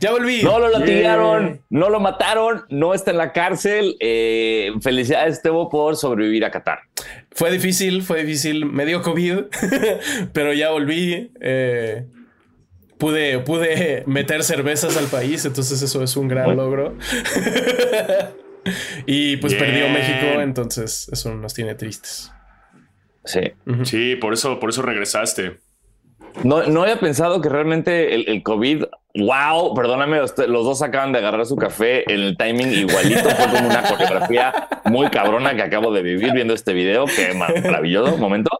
ya volví. No lo latigaron, no lo mataron, no está en la cárcel. Eh, felicidades, Tebo, por sobrevivir a Qatar. Fue difícil, fue difícil. Me dio COVID, pero ya volví. Eh, pude, pude meter cervezas al país, entonces eso es un gran logro. y pues perdió México, entonces eso nos tiene tristes. Sí. Sí, por eso, por eso regresaste. No, no había pensado que realmente el, COVID, wow, perdóname, los, dos acaban de agarrar su café en el timing igualito, fue como una coreografía muy cabrona que acabo de vivir viendo este video, qué maravilloso momento.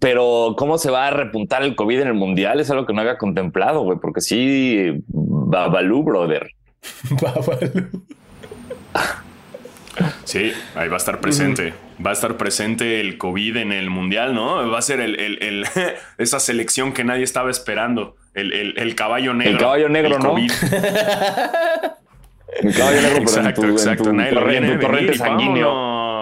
Pero cómo se va a repuntar el COVID en el mundial es algo que no había contemplado, güey, porque sí, Babalu, brother. Babalu. Sí, ahí va a estar presente. Va a estar presente el COVID en el mundial, ¿no? Va a ser el, esa selección que nadie estaba esperando. El, caballo negro. El caballo negro, ¿no? el caballo negro, exacto, exacto. En tu, torrente sanguíneo.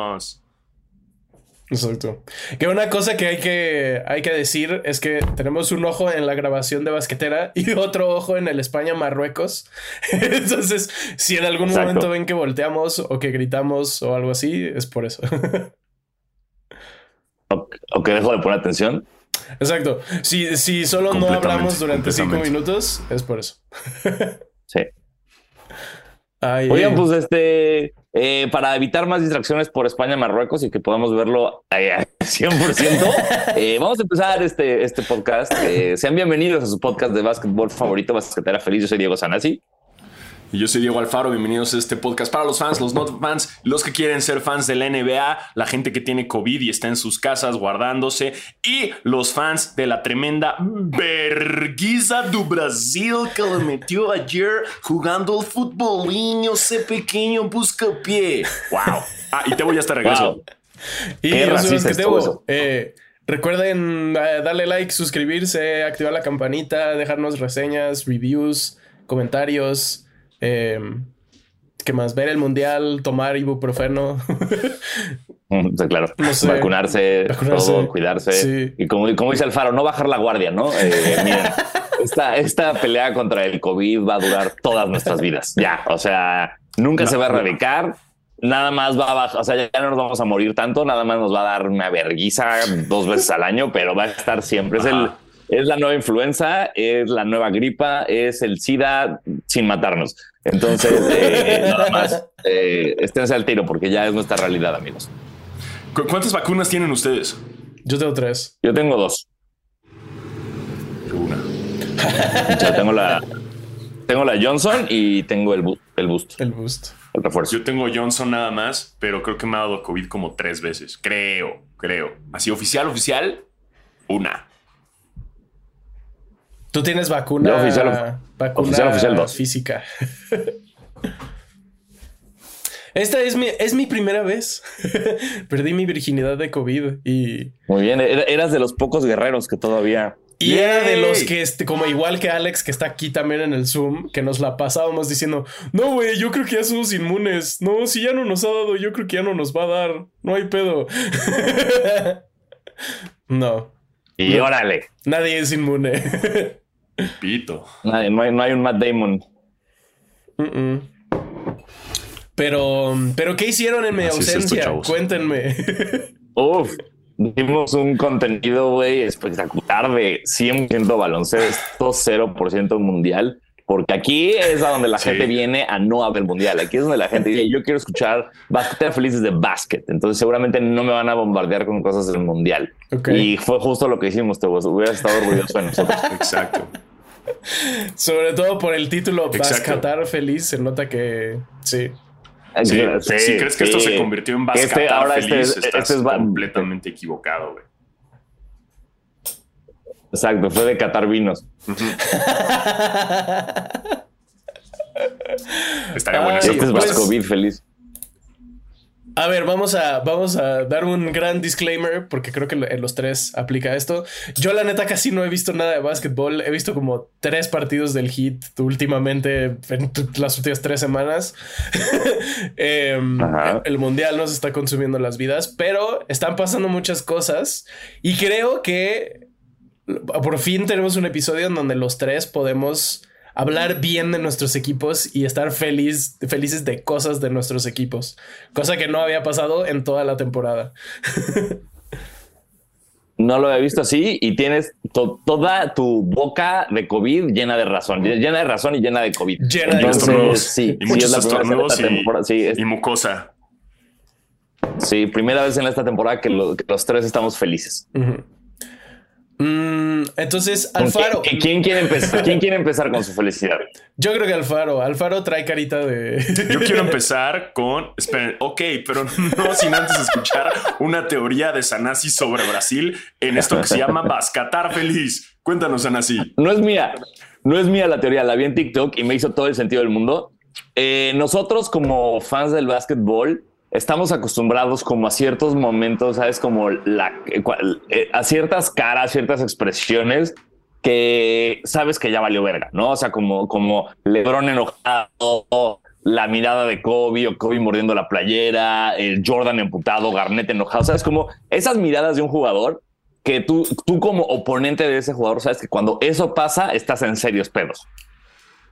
Exacto. Que una cosa que hay que, hay que decir es que tenemos un ojo en la grabación de basquetera y otro ojo en el España-Marruecos. Entonces, si en algún momento ven que volteamos o que gritamos o algo así, es por eso. o, que dejo de poner atención. Exacto. Si, si solo no hablamos durante cinco minutos, es por eso. sí. Oigan, pues este, eh, para evitar más distracciones por España, Marruecos y que podamos verlo al 100%, eh, vamos a empezar este, este podcast. Eh, sean bienvenidos a su podcast de básquetbol favorito, Basquetera Feliz. Yo soy Diego Sanasi. Y yo soy Diego Alfaro, bienvenidos a este podcast para los fans, los not fans, los que quieren ser fans de la NBA, la gente que tiene COVID y está en sus casas guardándose, y los fans de la tremenda verguiza do Brasil que le metió ayer jugando el futbolinho, ese pequeño buscapié. ¡Wow! Ah, y te voy hasta regreso. Y Qué racista que eh, recuerden eh, darle like, suscribirse, activar la campanita, dejarnos reseñas, reviews, comentarios. Eh, ¿Qué más? Ver el mundial, tomar ibuprofeno. claro. vacunarse, todo, cuidarse. Y como, como dice Alfaro, no bajar la guardia, ¿no? Eh, esta, esta pelea contra el COVID va a durar todas nuestras vidas. Ya, o sea, nunca se va a erradicar. Nada más va a bajar, o sea, ya no nos vamos a morir tanto, nada más nos va a dar una verguiza dos veces al año, pero va a estar siempre. Es el es la nueva influenza, es la nueva gripa, es el SIDA sin matarnos. Entonces, eh, nada más, eh, esténse al tiro porque ya es nuestra realidad, amigos. ¿Cuántas vacunas tienen ustedes? Yo tengo tres. Yo tengo dos. Una. tengo la, tengo la Johnson y tengo el, el boost. El boost. El refuerzo. Yo tengo Johnson nada más, pero creo que me ha dado COVID como tres veces. Creo, creo. Así oficial, oficial, una. Tú tienes vacuna, oficial, vacuna oficial, física. Esta es mi, es mi primera vez. Perdí mi virginidad de COVID y. Muy bien, eras de los pocos guerreros que todavía. Y era de los que, este, como igual que Alex, que está aquí también en el Zoom, que nos la pasábamos diciendo: No, güey, yo creo que ya somos inmunes. No, si ya no nos ha dado, yo creo que ya no nos va a dar. No hay pedo. no. Y órale. Nadie es inmune. Pito. No hay, no hay un Matt Damon. Pero, pero ¿qué hicieron en mi ausencia? Cuéntenme. Uf, dimos un contenido, güey, espectacular de 100% baloncesto, 0% mundial. Porque aquí es a donde la gente viene a no haber mundial. Aquí es donde la gente dice, yo quiero escuchar Basket Felices de Basket. Entonces seguramente no me van a bombardear con cosas del mundial. Y fue justo lo que hicimos, te hubiera estado orgulloso de nosotros. Exacto. Sobre todo por el título Bascatar Feliz, se nota que sí. Sí, si crees que esto se convirtió en Bascatar este, ahora este Feliz, este, estás completamente equivocado, güey. Exacto, fue de Qatar Vinos. Estaría bueno. Este es Bascovid feliz. A ver, vamos a, vamos a dar un gran disclaimer porque creo que en los tres aplica esto. Yo la neta casi no he visto nada de básquetbol. He visto como tres partidos del hit últimamente en las últimas tres semanas. Em, el mundial nos está consumiendo las vidas, pero están pasando muchas cosas y creo que por fin tenemos un episodio en donde los tres podemos hablar bien de nuestros equipos y estar feliz, felices de cosas de nuestros equipos, cosa que no había pasado en toda la temporada. no lo había visto así y tienes toda tu boca de COVID llena de razón, llena de razón y llena de COVID. Llena de estornudos. Sí, y muchos estornudos y, mucosa. Sí, primera vez en esta temporada que, los tres estamos felices. Mm, entonces, Alfaro. ¿quién, quiere empezar, ¿Quién quiere empezar con su felicidad? Yo creo que Alfaro. Alfaro trae carita de. Yo quiero empezar con. Esperen, ok, pero no sin antes escuchar una teoría de Sanasi sobre Brasil en esto que se llama Bascatar Feliz. Cuéntanos, Sanasi. No es mía. No es mía la teoría. La vi en TikTok y me hizo todo el sentido del mundo. Eh, nosotros, como fans del básquetbol, estamos acostumbrados como a ciertos momentos, ¿sabes? Como la, eh, a ciertas caras, ciertas expresiones que sabes que ya valió verga, ¿no? O sea, como, como Lebron enojado, la mirada de Kobe o Kobe mordiendo la playera, el Jordan emputado, Garnett enojado, ¿sabes? Como esas miradas de un jugador que tú, tú como oponente de ese jugador, sabes que cuando eso pasa, estás en serios pedos.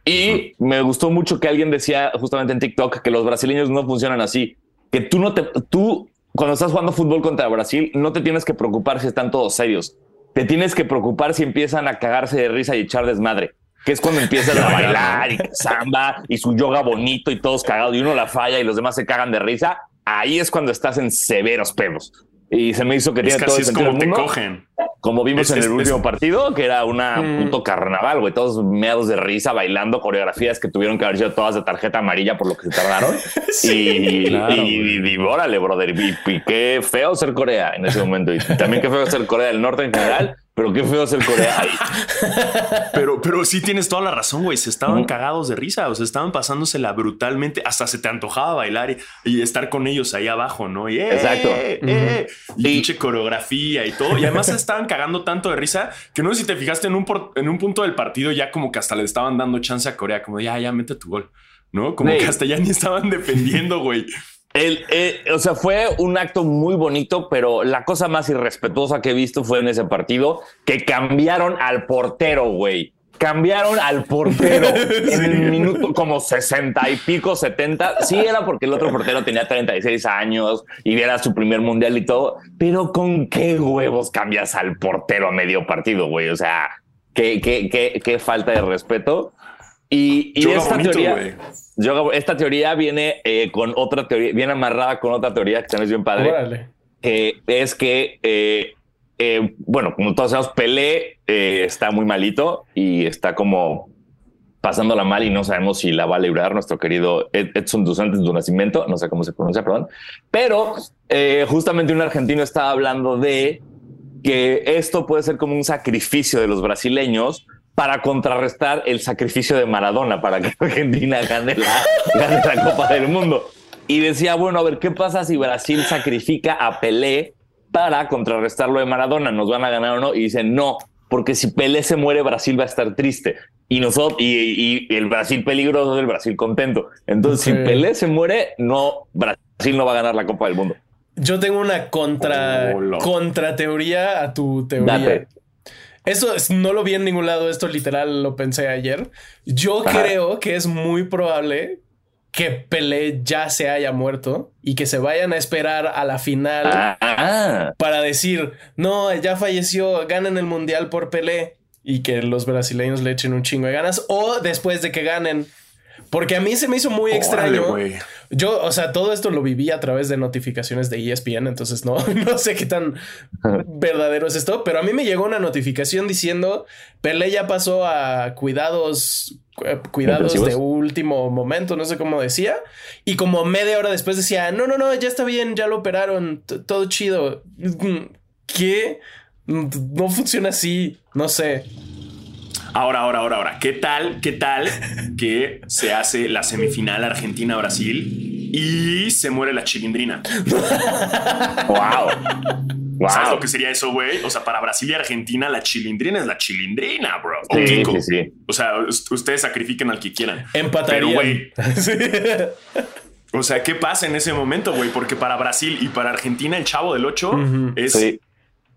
Y me gustó mucho que alguien decía justamente en TikTok que los brasileños no funcionan así que tú no te, tú cuando estás jugando fútbol contra Brasil, no te tienes que preocupar si están todos serios. Te tienes que preocupar si empiezan a cagarse de risa y echar desmadre, que es cuando empiezan a bailar y samba y su yoga bonito y todos cagados y uno la falla y los demás se cagan de risa. Ahí es cuando estás en severos pedos. Y se me hizo que tiene todo el sentido como te cogen. Como vimos en el último partido, que era una mm. puto carnaval, güey. Todos meados de risa, bailando coreografías que tuvieron que haber sido todas de tarjeta amarilla por lo que se tardaron. y, y, órale, brother. Y, qué feo ser Corea en ese momento. Y también qué feo ser Corea del Norte en general. Pero qué feo ser Corea. pero, pero sí tienes toda la razón, güey. Se estaban cagados de risa. O sea, estaban pasándosela brutalmente. Hasta se te antojaba bailar y, estar con ellos ahí abajo, ¿no? Y, eh, Exacto. Eh, eh, y pinche coreografía y todo. Y además se estaban cagando tanto de risa que no sé si te fijaste en un, en un punto del partido ya como que hasta le estaban dando chance a Corea. Como ya, ya, mete tu gol. ¿No? Como que hasta ya ni estaban defendiendo, güey. El, eh, o sea, fue un acto muy bonito, pero la cosa más irrespetuosa que he visto fue en ese partido que cambiaron al portero, güey. Cambiaron al portero en el minuto como 60 y pico, 70. Sí, era porque el otro portero tenía 36 años y era su primer mundial y todo, pero ¿con qué huevos cambias al portero a medio partido, güey? O sea, qué, qué, qué, qué falta de respeto. Y, y esta teoría, yo, esta teoría viene eh, con otra teoría, viene amarrada con otra teoría que también es bien padre. Que es que, eh, eh, bueno, como todos sabemos, Pelé está muy malito y está como pasándola mal y no sabemos si la va a librar nuestro querido Edson dos Santos de Nacimiento, no sé cómo se pronuncia, perdón. Pero justamente un argentino estaba hablando de que esto puede ser como un sacrificio de los brasileños para contrarrestar el sacrificio de Maradona para que Argentina gane la, Copa del Mundo. Y decía, bueno, a ver, ¿qué pasa si Brasil sacrifica a Pelé para contrarrestar lo de Maradona? ¿Nos van a ganar o no? Y dicen, no, porque si Pelé se muere, Brasil va a estar triste. Y, nosotros, y, el Brasil peligroso es el Brasil contento. Entonces, si Pelé se muere, no, Brasil no va a ganar la Copa del Mundo. Yo tengo una contra, oh, contra teoría a tu teoría. Eso no lo vi en ningún lado, esto literal lo pensé ayer. Yo creo que es muy probable que Pelé ya se haya muerto y que se vayan a esperar a la final ah. para decir, no, ya falleció, ganen el mundial por Pelé y que los brasileños le echen un chingo de ganas o después de que ganen porque a mí se me hizo muy extraño. Yo, o sea, todo esto lo viví a través de notificaciones de ESPN, entonces no, no sé qué tan verdadero es esto, pero a mí me llegó una notificación diciendo Pelé ya pasó a cuidados eh, cuidados de último momento, no sé cómo decía, y como media hora después decía, no, no, no, ya está bien, ya lo operaron, todo chido. ¿Qué? No funciona así, no sé. Ahora, ahora, ahora, ahora. ¿Qué tal, qué tal que se hace la semifinal Argentina-Brasil y se muere la chilindrina? wow. Wow. ¿Sabes lo que sería eso, güey? O sea, para Brasil y Argentina, la chilindrina es la chilindrina, bro. O sí, O sea, ustedes sacrifiquen al que quieran. Empatarían. Pero, güey. O sea, ¿qué pasa en ese momento, güey? Porque para Brasil y para Argentina, el chavo del 8 es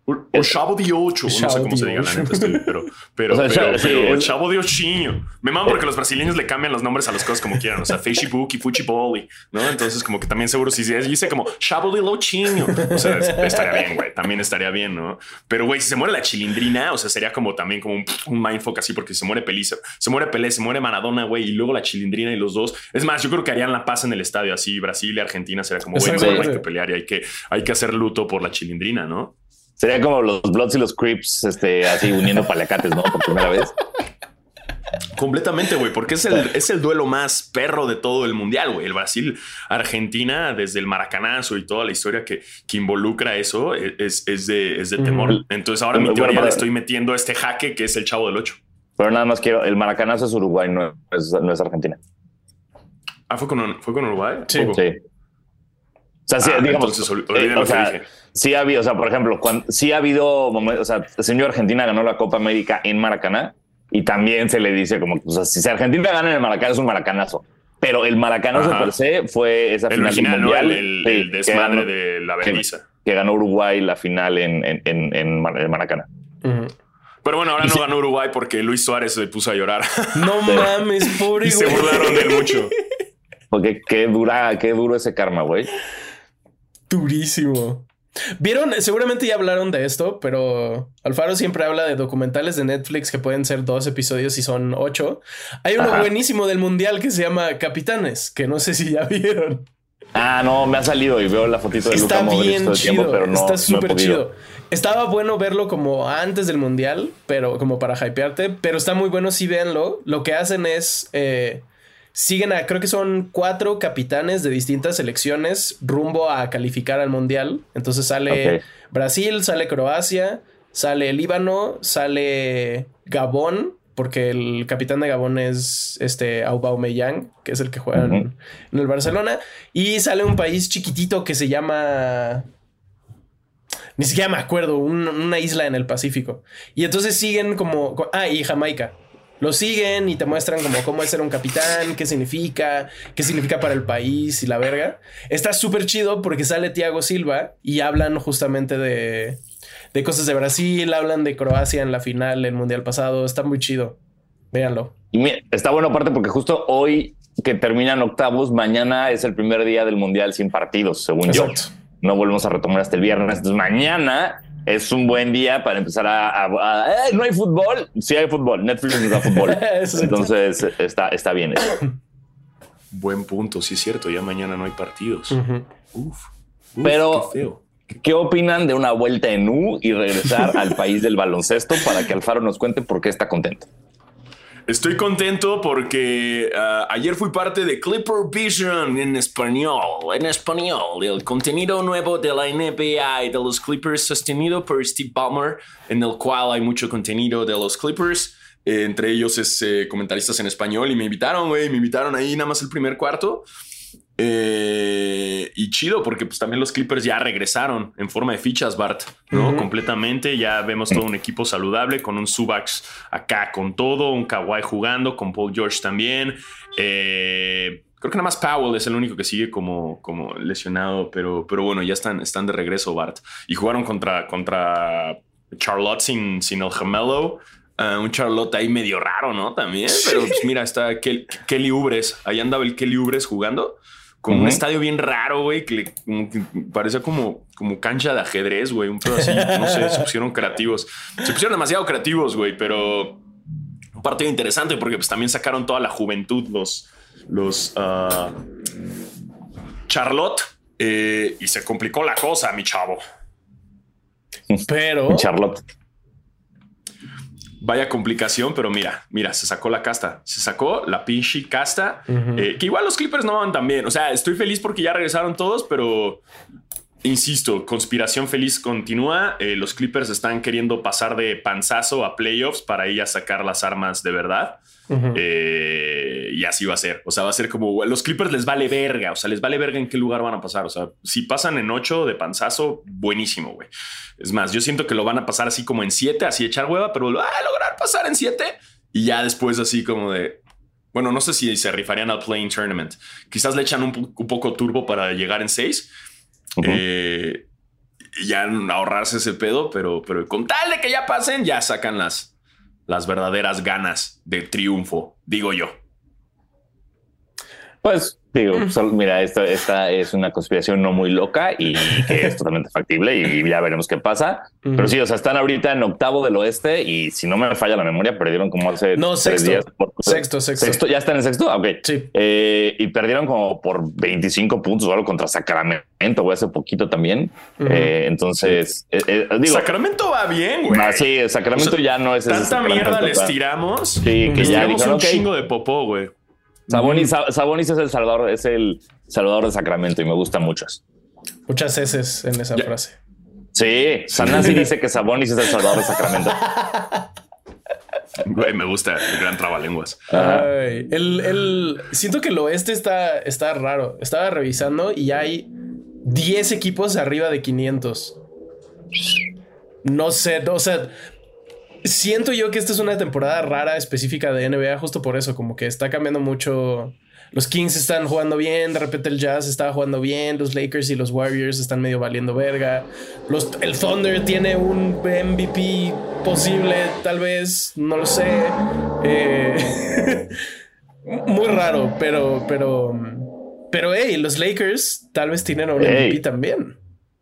O, Chavo de Ocho, no sé cómo se diga la neta, estoy, pero, pero, pero, pero, Chavo de Ochinho. Me mamo porque los brasileños le cambian los nombres a las cosas como quieran, o sea, Facebook y Fuchiboli, ¿no? Entonces, como que también seguro si dice como Chavo de Ochinho, o sea, estaría bien, güey, también estaría bien, ¿no? Pero, güey, si se muere la chilindrina, o sea, sería como también como un, un mindfuck así, porque si se muere Pelé, se muere Pelé, se muere Maradona, güey, y luego la chilindrina y los dos. Es más, yo creo que harían la paz en el estadio así, Brasil y Argentina sería como, güey, no hay que pelear y hay que, hay que hacer luto por la chilindrina, ¿no? Sería como los Bloods y los Crips, este, así uniendo palacates, ¿no? Por primera vez. Completamente, güey, porque es el, es el duelo más perro de todo el mundial, güey. El Brasil-Argentina, desde el maracanazo y toda la historia que, que involucra eso, es, es de, es de temor. Entonces, ahora mi teoría le estoy metiendo este jaque que es el chavo del 8. Pero nada más quiero, el maracanazo es Uruguay, no es, no es Argentina. Ah, fue con, fue con Uruguay. Sí. sí. O sea, sí, ah, digamos, eh, o sea, sí ha habido, o sea, por ejemplo, cuando, sí ha habido momentos, o sea, el señor Argentina ganó la Copa América en Maracaná y también se le dice como, o sea, si Argentina gana en el Maracaná es un maracanazo. Pero el maracanazo per se fue esa final del mundial. El, desmadre de la Beliza. Que, ganó Uruguay la final en, en, en, en Maracaná. Pero bueno, ahora no ganó Uruguay porque Luis Suárez se puso a llorar. No mames, pobre Y se burlaron de él mucho. Porque qué dura, qué duro ese karma, güey. Durísimo. Vieron, seguramente ya hablaron de esto, pero Alfaro siempre habla de documentales de Netflix que pueden ser dos episodios y son ocho. Hay uno buenísimo del mundial que se llama Capitanes, que no sé si ya vieron. Ah, no, me ha salido y veo la fotito de Está bien chido, pero no, está súper chido. Estaba bueno verlo como antes del mundial, pero como para hypearte, pero está muy bueno si véanlo. Lo que hacen es eh, siguen a, creo que son cuatro capitanes de distintas selecciones rumbo a calificar al mundial. Entonces sale Brasil, sale Croacia, sale Líbano, sale Gabón, porque el capitán de Gabón es este Aubameyang, que es el que juega en, el Barcelona, y sale un país chiquitito que se llama ni siquiera me acuerdo, una isla en el Pacífico. Y entonces siguen como, ah, y Jamaica lo siguen y te muestran como cómo es ser un capitán, qué significa, qué significa para el país y la verga. Está súper chido porque sale Thiago Silva y hablan justamente de, de cosas de Brasil, hablan de Croacia en la final, el mundial pasado. Está muy chido. Véanlo. Y está bueno aparte porque justo hoy que terminan octavos, mañana es el primer día del mundial sin partidos, según yo. No volvemos a retomar hasta el viernes. Entonces mañana es un buen día para empezar a, eh, no hay fútbol, sí hay fútbol, Netflix nos da fútbol. Entonces está, está bien eso. Buen punto, sí es cierto, ya mañana no hay partidos. uf, Pero qué, ¿qué, opinan de una vuelta en U y regresar al país del baloncesto para que Alfaro nos cuente por qué está contento? Estoy contento porque ah, ayer fui parte de Clipper Vision en español, en español, el contenido nuevo de la NBA y de los Clippers sostenido por Steve Ballmer, en el cual hay mucho contenido de los Clippers. Eh, entre ellos es eh, comentaristas en español y me invitaron, güey, me invitaron ahí nada más el primer cuarto. Eh, y chido, porque pues también los Clippers ya regresaron en forma de fichas, Bart, ¿no? Completamente. Ya vemos todo un equipo saludable con un Subax acá con todo, un Kawhi jugando, con Paul George también. Eh, creo que nada más Powell es el único que sigue como, como lesionado, pero, pero bueno, ya están, están de regreso, Bart. Y jugaron contra, contra Charlotte sin, sin el gemelo. Ah, un Charlotte ahí medio raro, ¿no? También, pero pues mira, está Kelly Ubres. Ahí andaba el Kelly Ubres jugando con un estadio bien raro, güey, que, parecía como, como cancha de ajedrez, güey, un pedo así, no sé, se pusieron creativos. Se pusieron demasiado creativos, güey, pero un partido interesante porque pues también sacaron toda la juventud los, los uh, Charlotte eh, y se complicó la cosa, mi chavo. Pero Charlotte. Vaya complicación, pero mira, mira, se sacó la casta, se sacó la pinche casta, eh, que igual los Clippers no van tan bien. O sea, estoy feliz porque ya regresaron todos, pero insisto, conspiración feliz continúa. Eh, los Clippers están queriendo pasar de panzazo a playoffs para ir a sacar las armas de verdad. Eh, y así va a ser. O sea, va a ser como los Clippers les vale verga. O sea, les vale verga en qué lugar van a pasar. O sea, si pasan en 8 de panzazo, buenísimo, güey. Es más, yo siento que lo van a pasar así como en 7, así echar hueva, pero lo van a lograr pasar en 7 y ya después así como de. Bueno, no sé si se rifarían al Playing Tournament. Quizás le echan un, poco turbo para llegar en 6. Eh, ya ahorrarse ese pedo, pero, pero con tal de que ya pasen, ya sacan las, las verdaderas ganas de triunfo, digo yo. Pues Digo, mira, esta, esta es una conspiración no muy loca y que es totalmente factible y ya veremos qué pasa. Pero sí, o sea, están ahorita en octavo del oeste y si no me falla la memoria, perdieron como hace no, sexto, días. sexto, sexto, ¿Ya están en sexto? Ok. Sí. Eh, y perdieron como por 25 puntos o algo contra Sacramento, o hace poquito también. Eh, entonces, eh, digo. Sacramento va bien, güey. Ah, sí, Sacramento ya no es Tanta mierda les tiramos. Sí, que ya dijeron, un chingo de popó, güey. Sabonis, Sabonis es el salvador, es el salvador de Sacramento y me gustan muchas. Muchas heces en esa frase. Sí, Sanasi dice que Sabonis es el salvador de Sacramento. Güey, me gusta el gran trabalenguas. Ay, el, el, siento que el oeste está, está raro. Estaba revisando y hay 10 equipos arriba de 500. No sé, o sea, siento yo que esta es una temporada rara específica de NBA justo por eso, como que está cambiando mucho. Los Kings están jugando bien, de repente el Jazz está jugando bien, los Lakers y los Warriors están medio valiendo verga. Los, el Thunder tiene un MVP posible, tal vez, no lo sé. Eh, muy raro, pero, pero, pero, hey, los Lakers tal vez tienen un MVP también.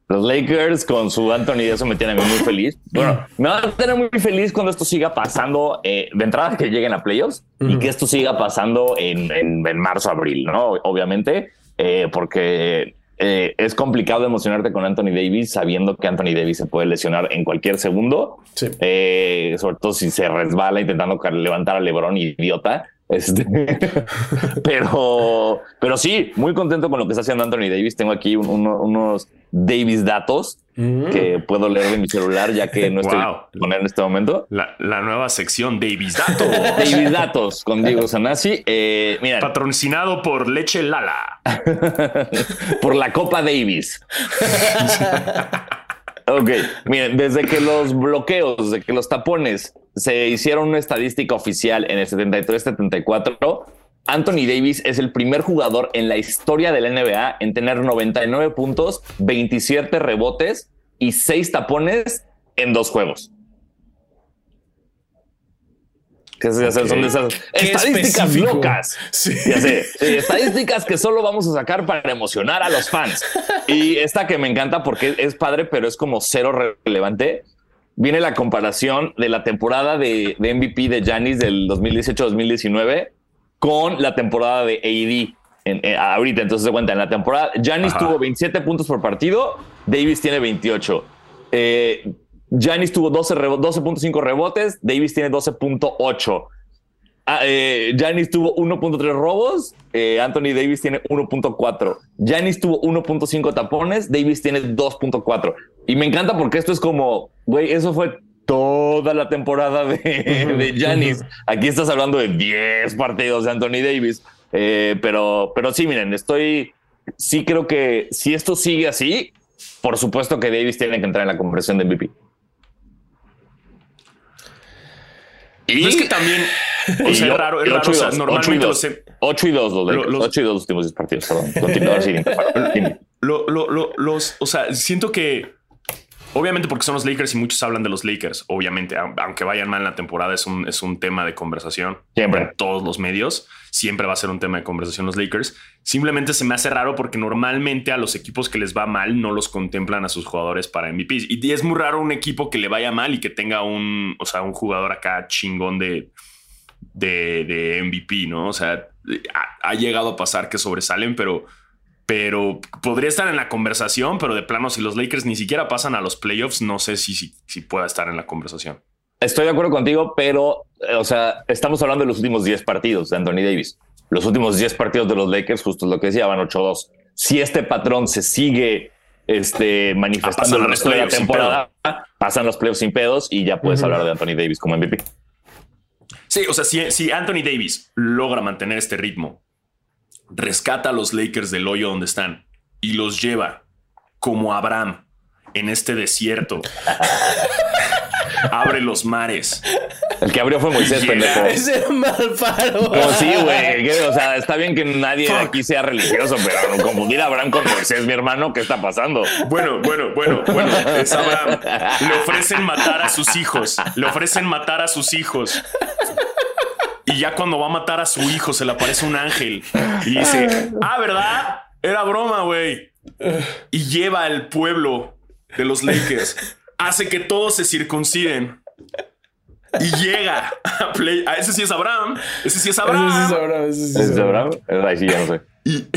Los Lakers con su Anthony eso me tiene muy feliz. Bueno, me va a tener muy feliz cuando esto siga pasando eh, de entrada que lleguen a playoffs y que esto siga pasando en, en, marzo, abril, ¿no? Obviamente, eh, porque eh, es complicado emocionarte con Anthony Davis sabiendo que Anthony Davis se puede lesionar en cualquier segundo, sobre todo si se resbala intentando levantar a LeBron idiota. Este, pero, pero sí, muy contento con lo que está haciendo Anthony Davis. Tengo aquí unos Davis datos mm. que puedo leer de mi celular, ya que no estoy con él en este momento. La, nueva sección Davis Datos. Davis Datos con Diego Sanasi. Eh, mira, patrocinado por Leche Lala. por la Copa Davis. Ok, miren, desde que los bloqueos, desde que los tapones se hicieron una estadística oficial en el 73-74, Anthony Davis es el primer jugador en la historia de la NBA en tener 99 puntos, 27 rebotes y 6 tapones en dos juegos. Que son de esas estadísticas locas. Sí. estadísticas que solo vamos a sacar para emocionar a los fans. Y esta que me encanta porque es padre, pero es como cero relevante viene la comparación de la temporada de, MVP de Janis del 2018-2019 con la temporada de AD. En, eh, ahorita, entonces se cuenta, en la temporada, Janis tuvo 27 puntos por partido, Davis tiene 28. Eh, Janis tuvo 12.5 rebotes, Davis tiene 12.8. Ah, eh, tuvo 1.3 robos, eh, Anthony Davis tiene 1.4. Janis tuvo 1.5 tapones, Davis tiene 2.4. Y me encanta porque esto es como, güey, eso fue toda la temporada de, Janis. Aquí estás hablando de 10 partidos de Anthony Davis. Eh, pero, pero sí, miren, estoy, sí creo que si esto sigue así, por supuesto que Davis tiene que entrar en la conversión de MVP. Y es que también o sea, es raro, es raro. 8 y 2, normalmente 8 y 2, 8 y 2 los, los, los 8 y 2 los últimos 10 partidos, perdón. Continúa así. lo, lo, lo, los, o sea, siento que Obviamente porque son los Lakers y muchos hablan de los Lakers, obviamente, aunque vayan mal en la temporada, es un, es un tema de conversación. Siempre. En todos los medios, siempre va a ser un tema de conversación los Lakers. Simplemente se me hace raro porque normalmente a los equipos que les va mal no los contemplan a sus jugadores para MVP. Y es muy raro un equipo que le vaya mal y que tenga un, o sea, un jugador acá chingón de, de, MVP, ¿no? O sea, ha, llegado a pasar que sobresalen, pero, pero podría estar en la conversación, pero de plano, si los Lakers ni siquiera pasan a los playoffs, no sé si, si, si pueda estar en la conversación. Estoy de acuerdo contigo, pero, o sea, estamos hablando de los últimos 10 partidos de Anthony Davis. Los últimos 10 partidos de los Lakers, justo lo que decía, van 8-2. Si este patrón se sigue este, manifestando en el resto de la temporada, pasan los playoffs sin pedos y ya puedes hablar de Anthony Davis como MVP. Sí, o sea, si, Anthony Davis logra mantener este ritmo, rescata a los Lakers del hoyo donde están y los lleva como Abraham en este desierto, abre los mares El que abrió fue Moisés, pendejo. Ese era Malfaro. No, sí, güey. O sea, está bien que nadie aquí sea religioso, pero confundir a Abraham con Moisés, mi hermano, ¿qué está pasando? Bueno, bueno, bueno, bueno. Es Abraham. Le ofrecen matar a sus hijos. Le ofrecen matar a sus hijos. Y ya cuando va a matar a su hijo, se le aparece un ángel y dice: Ah, ¿verdad? Era broma, güey. Y lleva al pueblo de los Lakers. Hace que todos se circunciden. Y llega a play. A ese sí es Abraham. Ese sí es Abraham. Ese sí es Abraham. Ese sí es Abraham. Ahí sí, ya no sé. Y,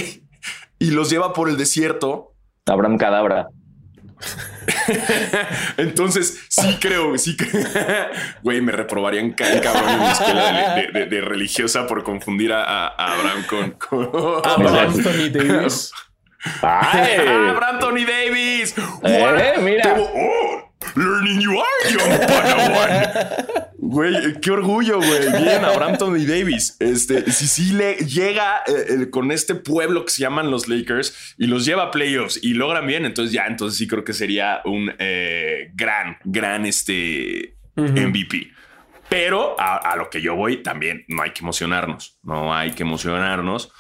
y los lleva por el desierto. Abraham Cadabra. Entonces, sí creo, sí creo. Güey, me reprobarían cabrón en mi escuela de, religiosa por confundir a, Abraham con. Abraham Anthony Davis. Abraham Tony Davis. Eh, mira. Oh, Learning you are young Padawan. Güey, qué orgullo, güey. Bien, Abraham Tony Davis. Este, si sí le llega eh, con este pueblo que se llaman los Lakers y los lleva a playoffs y logran bien, entonces ya, entonces sí creo que sería un eh, gran, gran este MVP. Pero a, a lo que yo voy también no hay que emocionarnos. No hay que emocionarnos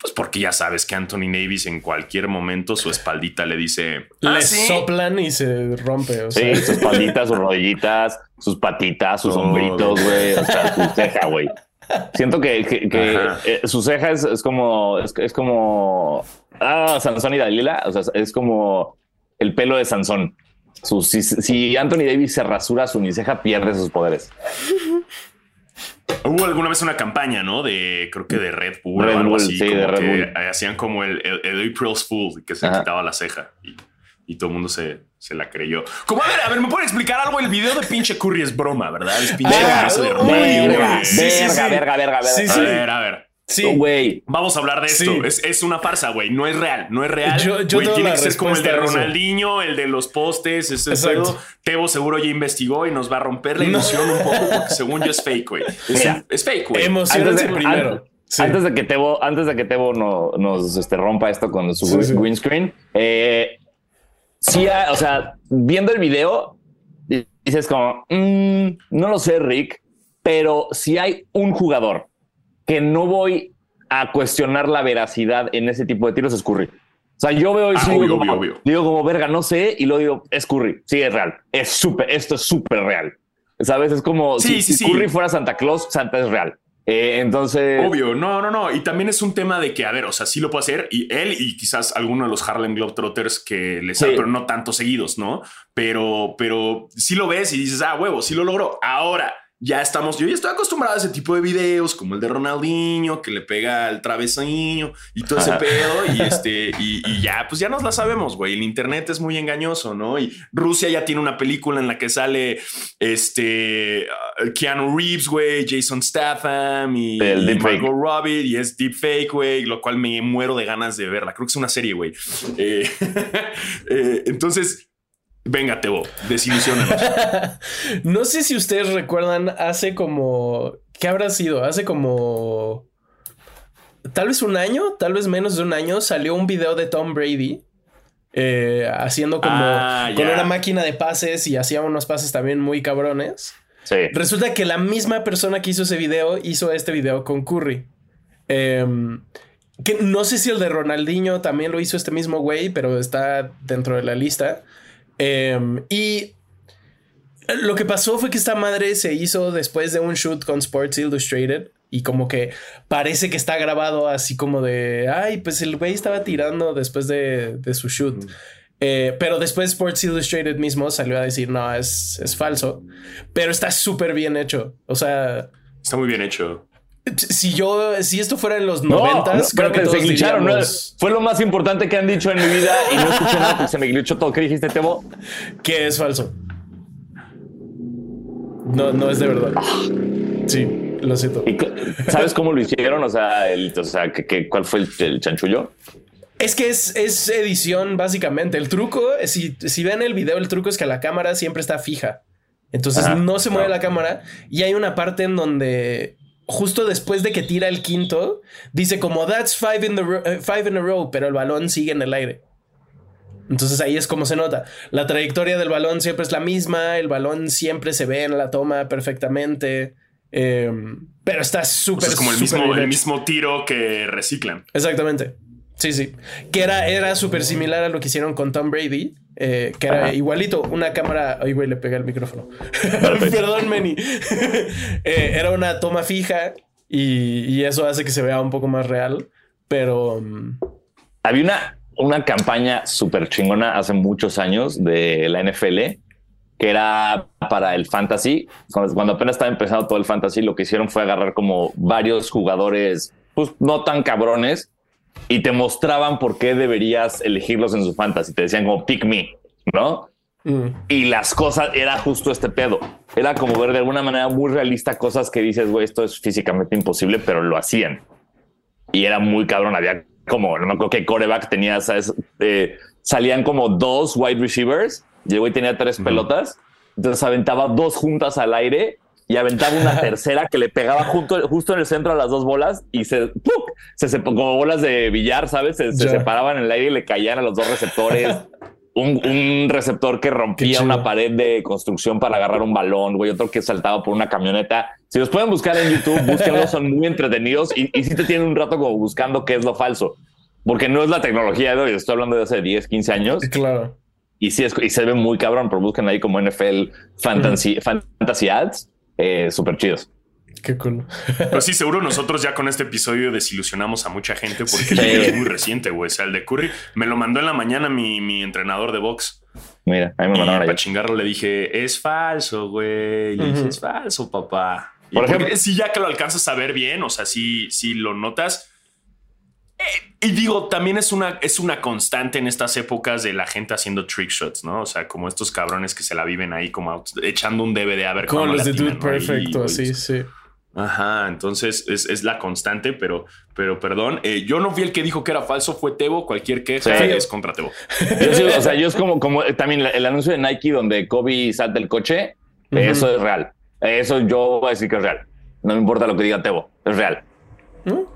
pues porque ya sabes que Anthony Davis en cualquier momento su espaldita le dice. le ah, soplan y se rompe. sí, su espaldita, sus rodillitas, sus patitas, sus hombritos, güey. O sea, su ceja, güey. Siento que, eh, su ceja es, como. Es, como. Ah, Sansón y Dalila. O sea, es como el pelo de Sansón. si, si Anthony Davis se rasura su uniceja, pierde sus poderes. Hubo alguna vez una campaña, ¿no? De, creo que de Red Bull o algo así. Sí, de Red Bull. Hacían como el, el, April's Fool, que se quitaba la ceja. Y, todo el mundo se, se, la creyó. Como, a ver, a ver, ¿me pueden explicar algo? El video de pinche Curry es broma, ¿verdad? Es pinche ah, verga, verga, verga, verga, Sí, sí. A ver, a ver. Sí, güey. Vamos a hablar de esto. Es, es, una farsa, güey. No es real. No es real. Yo, yo tiene que ser como el de Ronaldinho, el de los postes, ese pedo. Tebo seguro ya investigó y nos va a romper la ilusión un poco porque según yo es fake, güey. Es, fake, güey. Emocionense primero. Antes de que Tebo, antes de que Tebo no, nos este, rompa esto con su green screen, eh, sí, o sea, viendo el video, dices como, mm, no lo sé, Rick, pero si hay un jugador que no voy a cuestionar la veracidad en ese tipo de tiros es Curry. O sea, yo veo y ah, digo, como, digo como verga, no sé, y luego digo, es Curry. Sí, es real. Es súper, esto es súper real. ¿Sabes? Es como si, Curry fuera Santa Claus, Santa es real. Eh, entonces. Obvio, no, no, no. Y también es un tema de que, a ver, o sea, sí lo puede hacer y él y quizás alguno de los Harlem Globetrotters que les sí. pero no tanto seguidos, ¿no? Pero, pero sí lo ves y dices, ah, huevo, sí lo logró. Ahora, ya estamos, yo ya estoy acostumbrado a ese tipo de videos, como el de Ronaldinho, que le pega al travesaño y todo ese pedo, y este, y, ya, pues ya nos la sabemos, güey. El internet es muy engañoso, ¿no? Y Rusia ya tiene una película en la que sale este uh, Keanu Reeves, güey, Jason Statham y, Margot Robbie, y es deepfake, güey, lo cual me muero de ganas de verla. Creo que es una serie, güey. Eh, eh, entonces, Venga, Tebo, desilusionanos. no sé si ustedes recuerdan, hace como. ¿Qué habrá sido? Hace como. Tal vez un año, tal vez menos de un año, salió un video de Tom Brady. Eh, haciendo como ah, con una máquina de pases y hacía unos pases también muy cabrones. Sí. Resulta que la misma persona que hizo ese video hizo este video con Curry. Em, que no sé si el de Ronaldinho también lo hizo este mismo güey, pero está dentro de la lista. Em, y lo que pasó fue que esta madre se hizo después de un shoot con Sports Illustrated. Y como que parece que está grabado así como de, ay, pues el güey estaba tirando después de, su shoot. Eh, pero después Sports Illustrated mismo salió a decir, no, es, es falso. Pero está súper bien hecho. O sea... Está muy bien hecho. Si yo, si esto fuera en los noventas, creo que se glitcharon. Fue lo más importante que han dicho en mi vida y no escuché nada porque se me glitchó todo. ¿Qué dijiste, Tebo? Que es falso. No, no es de verdad. Sí, lo siento. ¿Sabes cómo lo hicieron? O sea, el, o sea ¿qué, cuál fue el, chanchullo? Es que es, es, edición, básicamente. El truco, si, si ven el video, el truco es que la cámara siempre está fija. Entonces no se mueve la cámara y hay una parte en donde justo después de que tira el quinto, dice como that's five in, the five in a row, pero el balón sigue en el aire. Entonces ahí es como se nota. La trayectoria del balón siempre es la misma, el balón siempre se ve en la toma perfectamente. Em, pero está súper. es como el mismo, el mismo tiro que reciclan. Exactamente. Sí, sí. Que era, era súper similar a lo que hicieron con Tom Brady. Eh, que era igualito, una cámara. Ay, güey, le pegué el micrófono. Perdón, Manny. Eh, era una toma fija y, eso hace que se vea un poco más real. Pero. Mm, Había una, una campaña súper chingona hace muchos años de la NFL que era para el fantasy. Cuando apenas estaba empezando todo el fantasy, lo que hicieron fue agarrar como varios jugadores, pues no tan cabrones, y te mostraban por qué deberías elegirlos en su fantasy. Te decían como pick me, ¿no? Mm. Y las cosas era justo este pedo. Era como ver de alguna manera muy realista cosas que dices, güey, esto es físicamente imposible, pero lo hacían. Y era muy cabrón. Había como, no me acuerdo qué coreback tenía, ¿sabes? Eh, salían como dos wide receivers y el güey tenía tres pelotas. Entonces aventaba dos juntas al aire y aventaba una tercera que le pegaba justo en el centro a las dos bolas y se, se como bolas de billar, ¿sabes? Se, separaban en el aire y le caían a los dos receptores. Un, receptor que rompía una pared de construcción para agarrar un balón, güey, otro que saltaba por una camioneta. Si los pueden buscar en YouTube, búsquenlos, son muy entretenidos y, y sí te tienen un rato como buscando qué es lo falso, porque no es la tecnología de hoy, estoy hablando de hace 10, 15 años. Claro. Y sí, y se ve muy cabrón, pero busquen ahí como NFL Fantasy, fantasy Ads eh, súper chidos. Qué cool. Pues sí, seguro nosotros ya con este episodio desilusionamos a mucha gente porque es muy reciente, güey. O sea, el de Curry me lo mandó en la mañana mi, entrenador de box. Mira, a mí me mandaron Para chingarlo le dije, es falso, güey. Le dije, es falso, papá. Por ejemplo, si ya que lo alcanzas a ver bien, o sea, si, si lo notas, y digo, también es una, es una constante en estas épocas de la gente haciendo trick shots, ¿no? O sea, como estos cabrones que se la viven ahí como echando un DVD a ver cómo. los de Dude Perfecto, sí, sí. Ajá, entonces es, la constante, pero, pero perdón, eh, yo no fui el que dijo que era falso, fue Tebo, cualquier queja es contra Tebo. o sea, yo es como, como también el anuncio de Nike donde Kobe salta el coche, eso es real. Eso yo voy a decir que es real. No me importa lo que diga Tebo, es real. ¿Mm?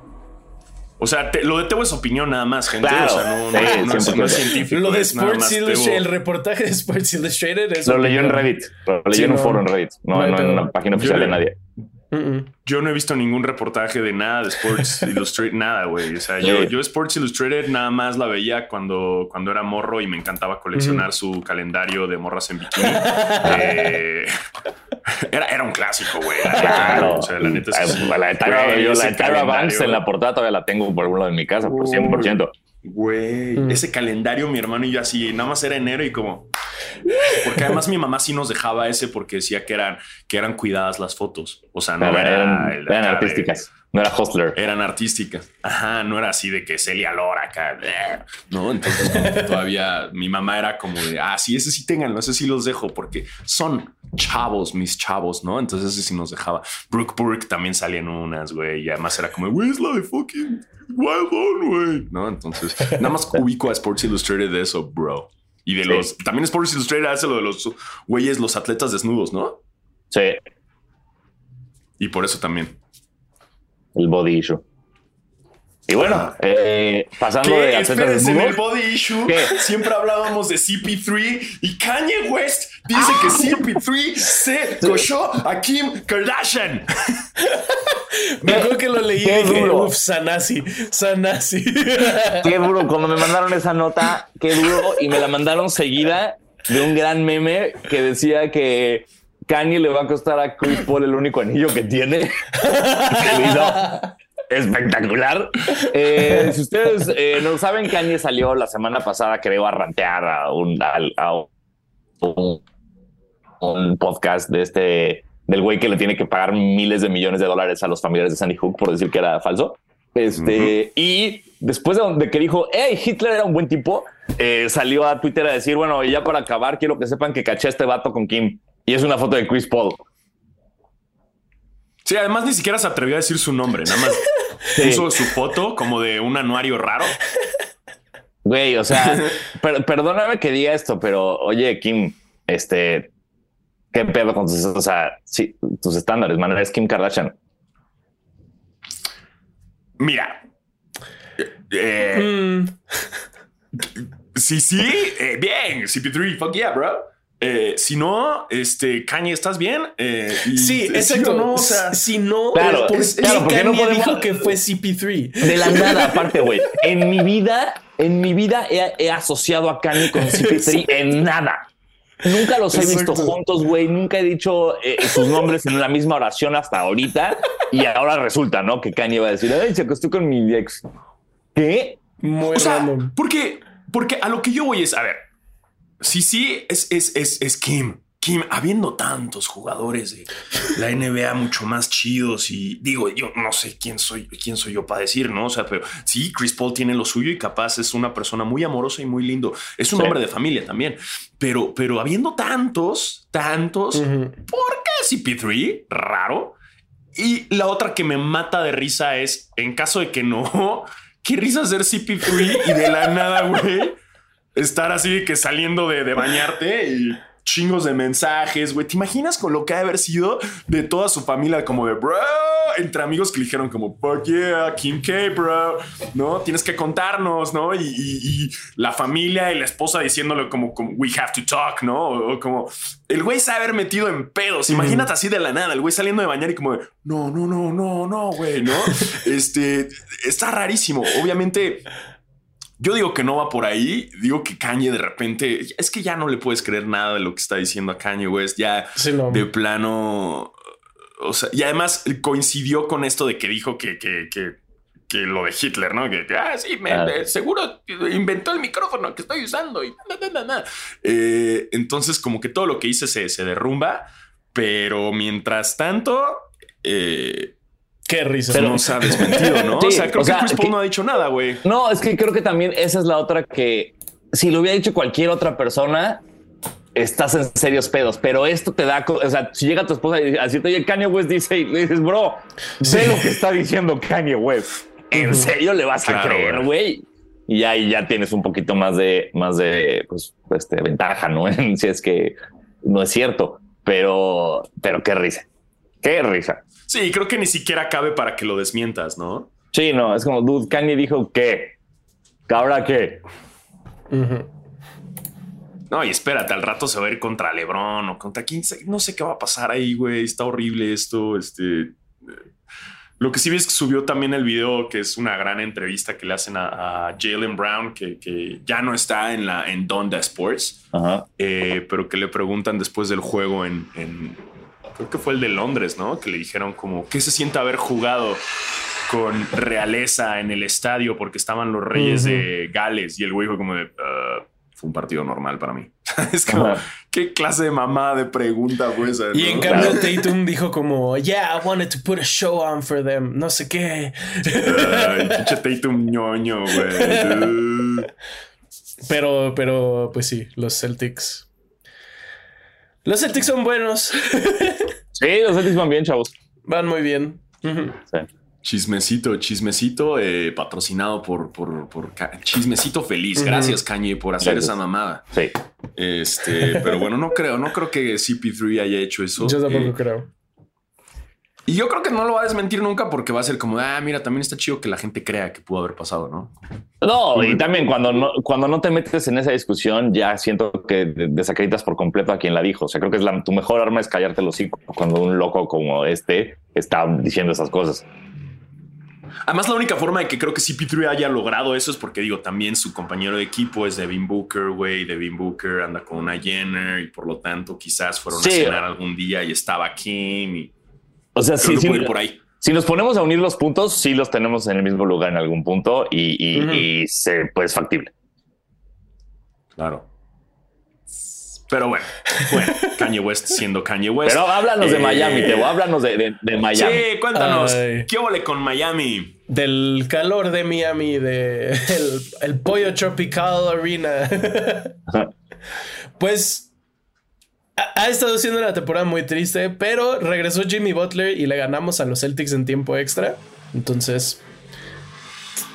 O sea, lo de Tebo es opinión nada más, gente. o sea, no, es, científico. Lo de Sports Illustrated, el reportaje de Sports Illustrated es. Lo leyó en Reddit. Lo leyó en un foro en Reddit. No, no, en una página oficial de nadie. Yo no he visto ningún reportaje de nada de Sports Illustrated, nada, güey. O sea, yo, yo, Sports Illustrated nada más la veía cuando, cuando era morro y me encantaba coleccionar su calendario de morras en bikini. eh, era, era un clásico, güey. Claro. O sea, la neta es que, La de Tyra, Banks en la portada todavía la tengo por uno de mi casa, por 100%. Güey, mm. ese calendario, mi hermano y yo así, nada más era enero y como. Porque además mi mamá sí nos dejaba ese porque decía que eran, que eran cuidadas las fotos. O sea, no eran, eran artísticas. No era hostler. Eran artísticas. Ajá, no era así de que Celia Lora acá. No, entonces todavía mi mamá era como de, ah, sí, ese sí tenganlo, ese sí los dejo porque son chavos, mis chavos, ¿no? Entonces ese sí nos dejaba. Brooke Burke también salían unas, güey, y además era como, güey, es la de fucking Wild On, güey, ¿no? Entonces, nada más ubico a Sports Illustrated de eso, bro. Y de los, también Sports Illustrated hace lo de los güeyes, los atletas desnudos, ¿no? Sí. Y por eso también el body issue. Y bueno, eh, pasando de atletas en el body issue, siempre hablábamos de CP3 y Kanye West dice que CP3 se cochó a Kim Kardashian. Me acuerdo que lo leí y dije, uff, Sanasi, Sanasi. Qué duro, cuando me mandaron esa nota, qué duro, y me la mandaron seguida de un gran meme que decía que Kanye le va a costar a Chris Paul el único anillo que tiene. espectacular. Eh, si ustedes eh, no saben, Kanye salió la semana pasada, creo, a rantear a un, un, podcast de este del güey que le tiene que pagar miles de millones de dólares a los familiares de Sandy Hook por decir que era falso. Este, y después de, que dijo, hey, Hitler era un buen tipo, eh, salió a Twitter a decir, bueno, ya para acabar, quiero que sepan que caché a este vato con Kim. Y es una foto de Chris Paul. Sí, además ni siquiera se atrevió a decir su nombre, nada más puso su foto como de un anuario raro. Güey, o sea, perdóname que diga esto, pero oye, Kim, este, ¿qué pedo con tus, o sea, sí, tus estándares, man? Es Kim Kardashian. Mira, eh, mm. sí, sí, eh, bien, CP3, fuck yeah, bro. Eh, si no, este, Kanye, ¿estás bien? Eh, sí, exacto. no, o sea, si no, claro, ¿por claro, porque no podemos... dijo que fue CP3? De la nada, aparte, güey. En mi vida, en mi vida he, asociado a Kanye con CP3 en nada. Nunca los he visto juntos, güey. Nunca he dicho eh, sus nombres en la misma oración hasta ahorita. Y ahora resulta, ¿no? Que Kanye va a decir, ay, se acostó con mi ex. ¿Qué? Muy o sea, porque, porque a lo que yo voy es, a ver, Sí, sí, es, es, es, es Kim. Kim, habiendo tantos jugadores de la NBA mucho más chidos y digo, yo no sé quién soy, quién soy yo para decir, ¿no? O sea, pero sí, Chris Paul tiene lo suyo y capaz es una persona muy amorosa y muy lindo. Es un hombre de familia también, pero, pero habiendo tantos, tantos, ¿por qué CP3? Raro. Y la otra que me mata de risa es, en caso de que no, qué risa ser CP3 y de la nada, güey estar así que saliendo de, de bañarte y chingos de mensajes, güey. ¿Te imaginas con lo que ha de haber sido de toda su familia? Como de, bro, entre amigos que le dijeron como, fuck yeah, Kim K, bro, ¿no? Tienes que contarnos, ¿no? Y, la familia y la esposa diciéndole como, como, we have to talk, ¿no? O, como, el güey se ha haber metido en pedos. Imagínate así de la nada, el güey saliendo de bañar y como de, no, no, no, no, no, güey, ¿no? este, está rarísimo. Obviamente yo digo que no va por ahí. Digo que Kanye de repente es que ya no le puedes creer nada de lo que está diciendo a Kanye West. Ya de plano. O sea, y además coincidió con esto de que dijo que, que, que, que lo de Hitler, ¿no? Que, ah, sí, me, seguro inventó el micrófono que estoy usando y eh, entonces, como que todo lo que hice se, se derrumba, pero mientras tanto, eh, Qué risa. Pero no se ha desmentido, ¿no? o sea, creo que Chris Paul no ha dicho nada, güey. No, es que creo que también esa es la otra que si lo hubiera dicho cualquier otra persona, estás en serios pedos. Pero esto te da, o sea, si llega tu esposa y así oye, Kanye West dice, y le dices, bro, sé lo que está diciendo Kanye West. ¿En serio le vas a creer, güey? Y ahí ya tienes un poquito más de, más de, pues, este, ventaja, ¿no? si es que no es cierto. Pero, pero qué risa. Qué risa. Sí, creo que ni siquiera cabe para que lo desmientas, ¿no? Sí, no, es como, dude, Kanye dijo que. ¿Ahora qué? No, y espérate, al rato se va a ir contra LeBron o contra quién. No sé qué va a pasar ahí, güey. Está horrible esto. Este. Lo que sí vi es que subió también el video, que es una gran entrevista que le hacen a, Jalen Brown, que, ya no está en la en Donda Sports, eh, pero que le preguntan después del juego en, creo que fue el de Londres, ¿no? Que le dijeron como, ¿qué se siente haber jugado con realeza en el estadio porque estaban los reyes de Gales? Y el güey fue como de, ah, fue un partido normal para mí. es como, ¿qué clase de mamá de pregunta fue esa? Y en cambio Tatum dijo como, yeah, I wanted to put a show on for them. No sé qué. Ay, pinche Tatum ñoño, güey. pero, pero, pues sí, los Celtics los Celtics son buenos. sí, los Celtics van bien, chavos. Van muy bien. Chismecito, chismecito eh, patrocinado por, por, Chismecito Feliz. Gracias, Kanye, por hacer esa mamada. Sí. Este, pero bueno, no creo, no creo que CP3 haya hecho eso. Yo tampoco eh, creo. Y yo creo que no lo va a desmentir nunca porque va a ser como, ah, mira, también está chido que la gente crea que pudo haber pasado, ¿no? No, y también cuando no, cuando no te metes en esa discusión, ya siento que desacreditas por completo a quien la dijo. O sea, creo que es la, tu mejor arma es callarte los hocico cuando un loco como este está diciendo esas cosas. Además, la única forma de que creo que CP3 haya logrado eso es porque, digo, también su compañero de equipo es Devin Booker, güey. Devin Booker anda con una Jenner y por lo tanto quizás fueron a cenar algún día y estaba Kim y o sea, sí, por ahí. Si nos ponemos a unir los puntos, sí los tenemos en el mismo lugar en algún punto y, se pues factible. Claro. Pero bueno, bueno, Kanye West siendo Kanye West. Pero háblanos de Miami, Teo, háblanos de, Miami. Sí, cuéntanos, ¿qué huele con Miami? Del calor de Miami, de el pollo tropical arena. pues ha estado siendo una temporada muy triste, pero regresó Jimmy Butler y le ganamos a los Celtics en tiempo extra. Entonces,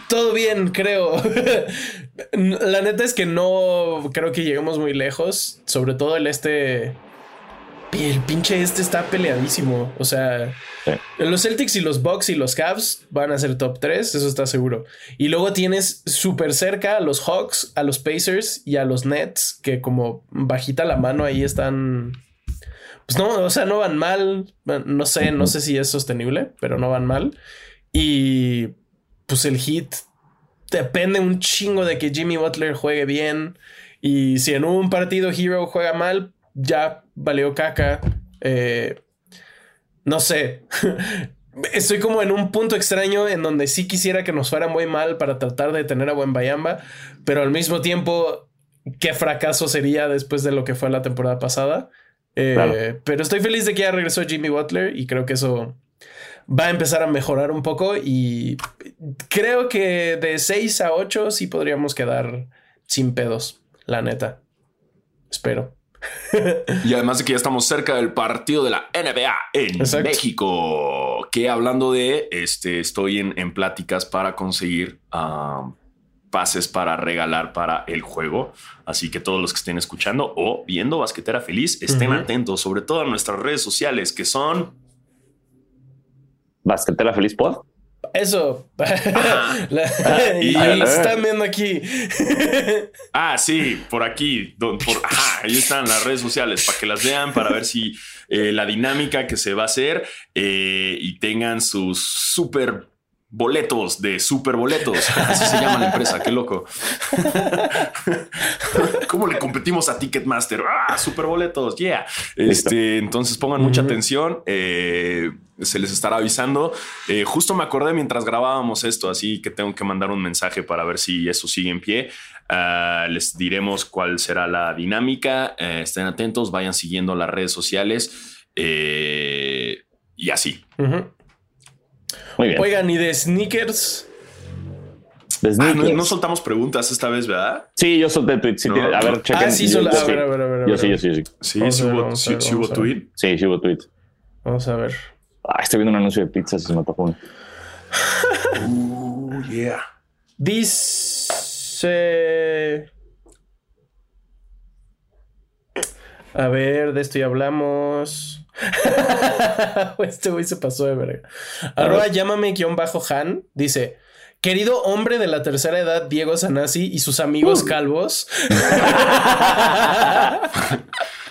todo bien, creo. La neta es que no creo que lleguemos muy lejos, sobre todo el este el pinche este está peleadísimo. O sea, los Celtics y los Bucks y los Cavs van a ser top 3, eso está seguro. Y luego tienes súper cerca a los Hawks, a los Pacers y a los Nets, que como bajita la mano ahí están. Pues no, o sea, no van mal. No sé, no sé si es sostenible, pero no van mal. Y pues el hit depende un chingo de que Jimmy Butler juegue bien. Y si en un partido Hero juega mal, ya valió caca. Eh, no sé. Estoy como en un punto extraño en donde sí quisiera que nos fuera muy mal para tratar de tener a buen Bayamba, pero al mismo tiempo, qué fracaso sería después de lo que fue la temporada pasada. Eh, pero estoy feliz de que ya regresó Jimmy Butler y creo que eso va a empezar a mejorar un poco y creo que de 6 a 8 sí podríamos quedar sin pedos, la neta. Espero y además de que ya estamos cerca del partido de la NBA en México, que hablando de este, estoy en, pláticas para conseguir pases para regalar para el juego. Así que todos los que estén escuchando o viendo Basquetera Feliz, estén atentos, sobre todo a nuestras redes sociales que son Basquetera Feliz Pod. Eso. y, están viendo aquí. ah, sí, por aquí. ahí están las redes sociales para que las vean, para ver si eh, la dinámica que se va a hacer eh, y tengan sus súper boletos de super boletos. Así se llama la empresa. Qué loco. ¿Cómo le competimos a Ticketmaster? Ah, super boletos. Yeah. Este, entonces pongan mucha atención. Eh, se les estará avisando. Eh, justo me acordé mientras grabábamos esto, así que tengo que mandar un mensaje para ver si eso sigue en pie. Ah, les diremos cuál será la dinámica. Eh, estén atentos, vayan siguiendo las redes sociales y así. Muy bien. Oigan, ¿y de sneakers? De ah, sneakers. no, soltamos preguntas esta vez, ¿verdad? Sí, yo solté tweet. Sí, a ver, chequen. Ah, sí, yo, a ver, a ver, a ver. Yo sí, yo sí, yo sí. Sí, sí hubo, sí, hubo tweet. Sí, sí hubo tweet. Vamos a ver. Ah, estoy viendo un anuncio de pizza, se me tapó uh, yeah. Dice... A ver, de esto ya hablamos. este güey se pasó de verga. Arroba llámame guion bajo Han. Dice. Querido hombre de la tercera edad, Diego Sanasi y sus amigos uh. calvos.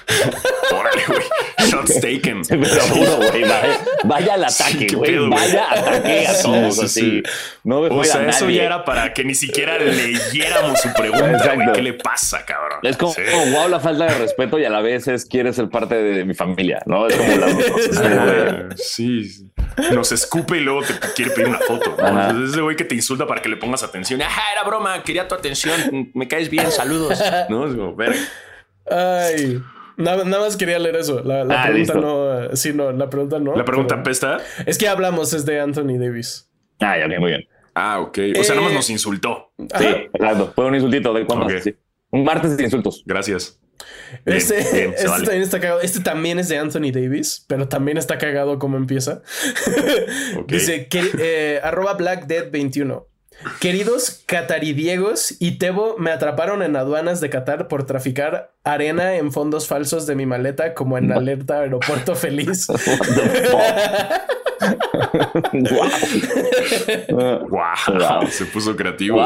Órale, güey. Shots taken. Vaya, al ataque, güey. Vaya ataque a todos así. No me o sea, eso ya era para que ni siquiera leyéramos su pregunta, güey. ¿Qué le pasa, cabrón? Es como, wow, la falta de respeto y a la vez es quieres ser parte de, mi familia, ¿no? Es como la. sí. Nos escupe y luego te quiere pedir una foto. Es ese güey que te insulta para que le pongas atención. Ajá, era broma, quería tu atención. Me caes bien, saludos. No, es como, ver. Ay. Nada, más quería leer eso. La, ah, pregunta no. Sí, no, la pregunta no. ¿La pregunta pesta? Es que hablamos, es de Anthony Davis. Ah, ya, bien, muy bien. Ah, ok. O sea, nada más eh, nos insultó. Sí, claro. Fue un insultito de cuando. Un martes de insultos. Gracias. este, este también está cagado. Este también es de Anthony Davis, pero también está cagado como empieza. Dice que eh, arroba Black Dead 21. Queridos cataridiegos y Tebo me atraparon en aduanas de Qatar por traficar arena en fondos falsos de mi maleta como en alerta aeropuerto feliz. wow. Se puso creativo.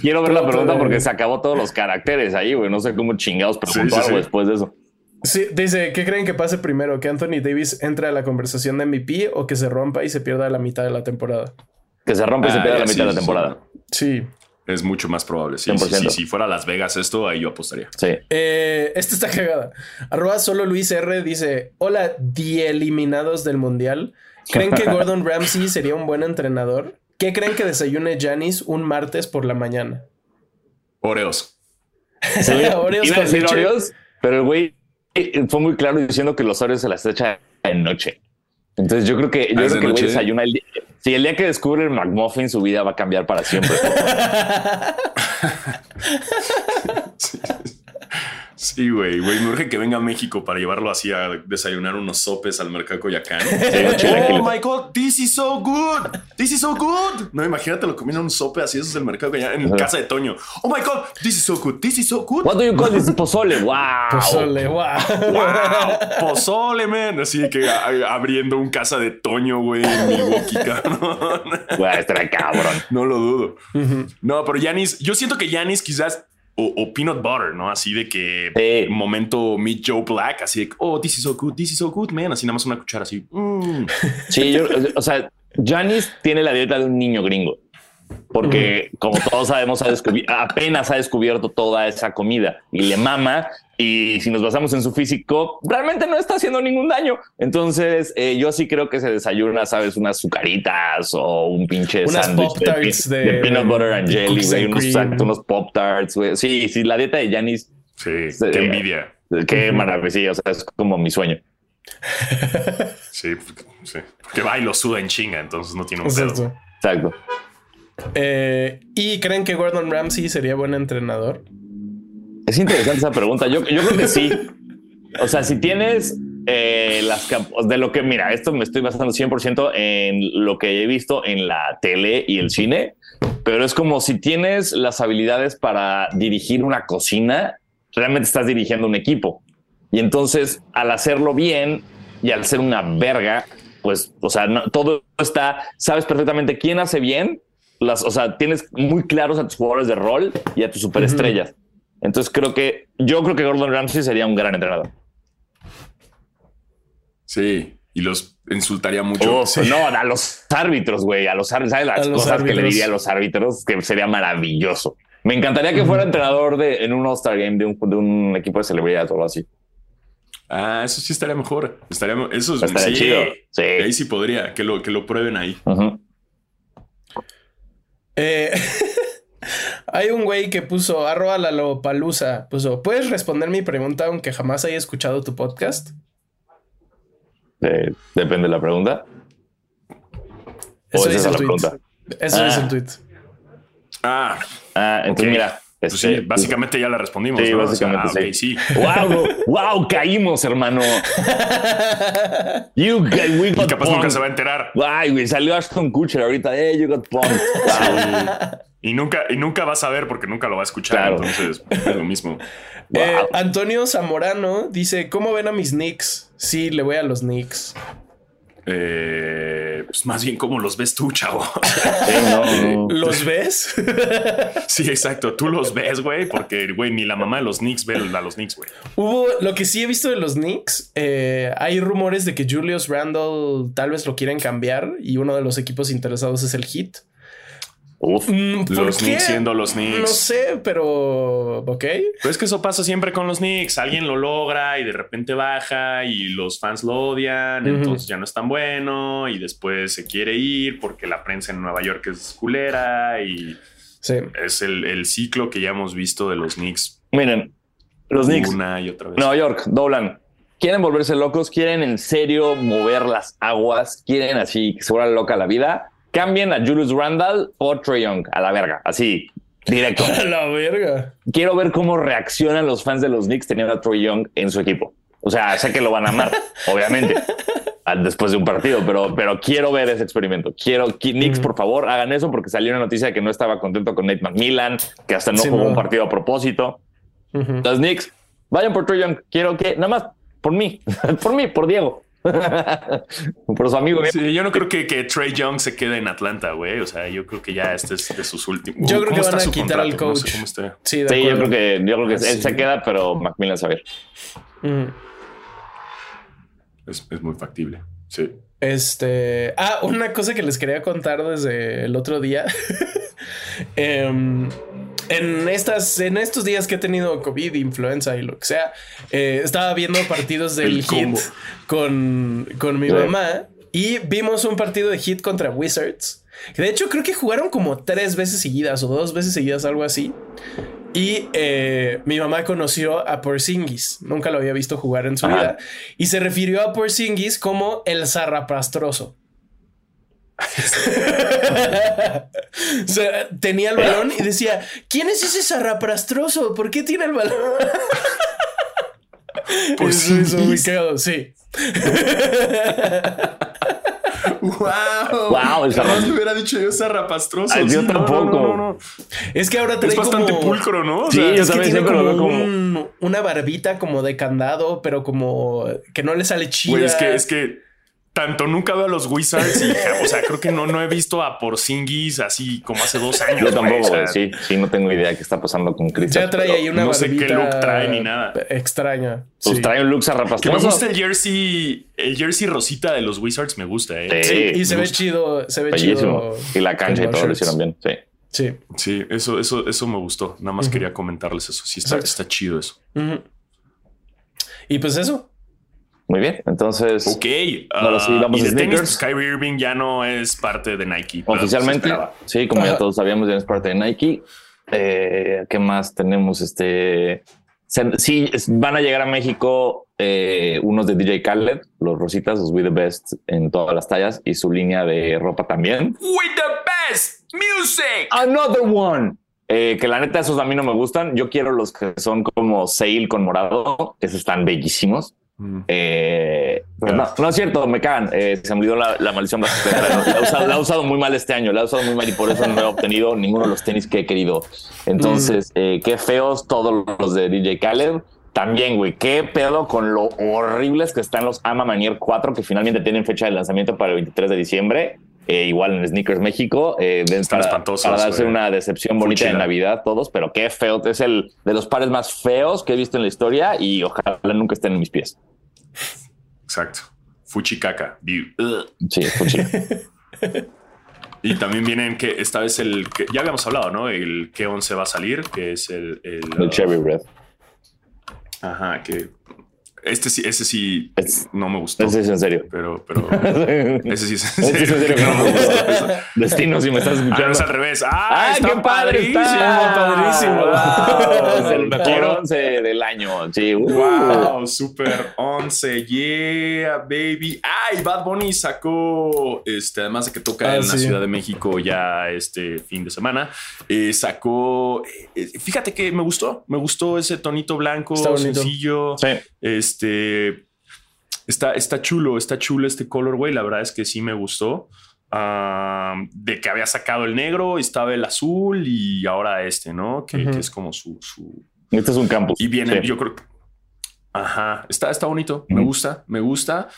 quiero ver la pregunta porque se acabó todos los caracteres ahí, güey. No sé cómo chingados preguntó algo después de eso. Sí, dice, ¿qué creen que pase primero? ¿Que Anthony Davis entre a la conversación de MVP o que se rompa y se pierda la mitad de la temporada? Que se rompe y se ah, pierda la mitad de la temporada. Sí. Es mucho más probable. Sí, si fuera Las Vegas esto, ahí yo apostaría. Sí. Eh, esta está cagada. Arroba solo Luis R dice: Hola, eliminados del mundial. ¿Creen que Gordon Ramsay sería un buen entrenador? ¿Qué creen que desayune Janis un martes por la mañana? Oreos. Oreos Iba a decir Oreos, pero el güey fue muy claro diciendo que los Oreos se las echa en noche. Entonces yo creo que yo ah, creo que el güey desayuna el día. Si el día que descubre el McMuffin, su vida va a cambiar para siempre. Sí, güey, güey, me urge que venga a México para llevarlo así a desayunar unos sopes al mercado Coyacán. oh my god, this is so good. This is so good. No, imagínate lo comiendo un sope así, eso es el mercado Coyacán en casa de Toño. Oh my god, this is so good. This is so good. What do you call this? Pozole. Wow. Pozole, wow. Wow. Pozole, man. Así que abriendo un casa de Toño, güey, en Milwaukee, cabrón. Güey, estará cabrón. No lo dudo. No, pero Yanis, yo siento que Yanis quizás o, peanut butter, ¿no? Así de que momento Meet Joe Black, así de oh, this is so good, this is so good, man. Así nada más una cuchara así. Mm. Sí, yo, o sea, Janis tiene la dieta de un niño gringo porque como todos sabemos, apenas ha descubierto toda esa comida y le mama. Y si nos basamos en su físico, realmente no está haciendo ningún daño. Entonces, eh, yo sí creo que se desayuna, sabes, unas sucaritas o un pinche sándwich de, de, peanut butter and jelly, unos, pop tarts. Sí, sí, la dieta de Janis. Sí, qué envidia. Qué maravilla. O sea, es como mi sueño. sí, sí. Que va y lo suda en chinga, entonces no tiene un pedo. Exacto. Eh, ¿Y creen que Gordon Ramsay sería buen entrenador? Es interesante esa pregunta. Yo, yo creo que sí. O sea, si tienes eh, las de lo que mira, esto me estoy basando 100% en lo que he visto en la tele y el cine, pero es como si tienes las habilidades para dirigir una cocina, realmente estás dirigiendo un equipo. Y entonces, al hacerlo bien y al ser una verga, pues, o sea, todo está, sabes perfectamente quién hace bien las, o sea, tienes muy claros a tus jugadores de rol y a tus superestrellas. Entonces creo que yo creo que Gordon Ramsay sería un gran entrenador. Sí, y los insultaría mucho. No, a los árbitros, güey, a los árbitros, ¿sabes las cosas que le diría a los árbitros? Que sería maravilloso. Me encantaría que fuera entrenador de, en un All-Star Game de un, de un equipo de celebridad o algo así. Ah, eso sí estaría mejor. Estaría, eso estaría chido. Sí. Ahí sí podría, que lo, que lo prueben ahí. Eh, hay un güey que puso arroba la lopalusa. Puso, ¿puedes responder mi pregunta aunque jamás haya escuchado tu podcast? Eh, depende de la pregunta. Eso es, el tweet. Eso es el tweet. Ah, ah entonces mira, pues sí, este, básicamente ya la respondimos. Sí, básicamente sí. Wow, wow, caímos, hermano. You we got y capaz nunca se va a enterar. Ay, güey, salió Ashton Kutcher ahorita. Hey, you got punked. y nunca, y nunca va a saber porque nunca lo va a escuchar. Entonces es lo mismo. Eh, Antonio Zamorano dice: ¿Cómo ven a mis Knicks? Sí, le voy a los Knicks. Eh, pues más bien cómo los ves tú, chavo. ¿Los ves? sí, exacto. Tú los ves, güey, porque, güey, ni la mamá de los Knicks ve a los Knicks, güey. Hubo lo que sí he visto de los Knicks. Eh, hay rumores de que Julius Randle tal vez lo quieren cambiar y uno de los equipos interesados es el Heat. Mm, los Knicks siendo los Knicks. No sé, pero ok. Pues es que eso pasa siempre con los Knicks. Alguien lo logra y de repente baja y los fans lo odian, entonces ya no es tan bueno y después se quiere ir porque la prensa en Nueva York es culera y es el, ciclo que ya hemos visto de los Knicks. Miren, los Knicks. Una y otra vez. Nueva York, doblan. Quieren volverse locos, quieren en serio mover las aguas, quieren así que se vuelva loca la vida cambien a Julius Randall o Trey Young a la verga, así directo. A la verga. Quiero ver cómo reaccionan los fans de los Knicks teniendo a Trey Young en su equipo. O sea, sé que lo van a amar, obviamente, después de un partido, pero, pero quiero ver ese experimento. Quiero Knicks, por favor, hagan eso porque salió una noticia de que no estaba contento con Nate McMillan, que hasta no jugó un partido a propósito. Los Knicks, vayan por Trey Young. Quiero que, nada más, por mí, por mí, por Diego. Por su amigo. yo no creo que, que, Trey Young se quede en Atlanta, güey. O sea, yo creo que ya este es de sus últimos. Yo creo que van a quitar al coach. Sí, yo creo que, yo creo que él se queda, pero Macmillan sabe. Es, es muy factible. Sí. Este. Ah, una cosa que les quería contar desde el otro día. eh, en estas, en estos días que he tenido COVID, influenza y lo que sea, eh, estaba viendo partidos del Hit con, con mi mamá y vimos un partido de Hit contra Wizards. De hecho, creo que jugaron como tres veces seguidas o dos veces seguidas, algo así. Y eh, mi mamá conoció a Porzingis. Nunca lo había visto jugar en su vida. Y se refirió a Porzingis como el zarrapastroso. tenía el balón y decía, ¿quién es ese zarraprastroso? ¿Por qué tiene el balón? Por eso hizo muy cagado, sí. ¡Wow! ¡Wow! Jamás le hubiera dicho yo zarrapastroso. Ay, yo tampoco. No, no, es que ahora trae Es bastante pulcro, ¿no? sí, yo también siempre lo veo como... una barbita como de candado, pero como que no le sale chida. Güey, es que, es que tanto nunca veo a los Wizards y, o sea, creo que no, no he visto a Porzingis así como hace dos años. Yo tampoco, sí, sí, no tengo idea de qué está pasando con Chris. Ya trae ahí una No sé qué look trae ni nada. Extraña. Pues trae un look zarrapastroso. Me gusta el jersey, el jersey rosita de los Wizards me gusta, eh. Sí, y se ve chido, se ve chido. Y la cancha y todo lo hicieron bien, sí. Sí. Sí, eso, eso, eso me gustó. Nada más quería comentarles eso. Sí, está, está chido eso. Y pues eso, muy bien, entonces. Ok. Ahora sí, vamos y de tenis, Kyrie Irving ya no es parte de Nike. Oficialmente, sí, como ya todos sabíamos, ya es parte de Nike. Eh, ¿Qué más tenemos? Este. Sí, van a llegar a México eh, unos de DJ Khaled, los rositas, los We the Best en todas las tallas y su línea de ropa también. We the Best Music. Another one. Eh, que la neta, esos a mí no me gustan. Yo quiero los que son como Sale con morado, que esos están bellísimos. Mm. Eh, no, es cierto, me cagan. Eh, se me olvidó la, maldición. La, he usado, muy mal este año, la he usado muy mal y por eso no he obtenido ninguno de los tenis que he querido. Entonces, mm. eh, qué feos todos los de DJ Khaled. También, güey, qué pedo con lo horribles que están los Ama Manier 4 que finalmente tienen fecha de lanzamiento para el 23 de diciembre. Igual en Sneakers México, eh, para, para, darse una decepción bonita de Navidad todos, pero qué feo, es el de los pares más feos que he visto en la historia y ojalá nunca estén en mis pies. Exacto. Fuchicaca. Sí, fuchi. y también vienen que esta vez el que ya habíamos hablado, ¿no? El que 11 va a salir, que es el, el, el Cherry Red. Ajá, que este sí, ese sí no me gustó. Ese es en serio. Pero, pero ese sí es en serio. Ese es en serio no me gustó. Destino, si me estás escuchando. Ah, es al revés. ¡Ah, está qué padrísimo! padrísimo. Wow. es el mejor 11 del año. Sí. Uh. Wow, super 11. Yeah, baby. ¡Ay! Bad Bunny sacó, este, además de que toca ah, en la Ciudad de México ya este fin de semana, eh, sacó. Eh, fíjate que me gustó. Me gustó ese tonito blanco, sencillo. Sí. Este está, está chulo, está chulo este colorway. La verdad es que sí me gustó. de que había sacado el negro, estaba el azul y ahora este, ¿no? Que, es como su, Este es un campus. Y viene, yo creo que. Ajá, está, está bonito. Me gusta, me gusta.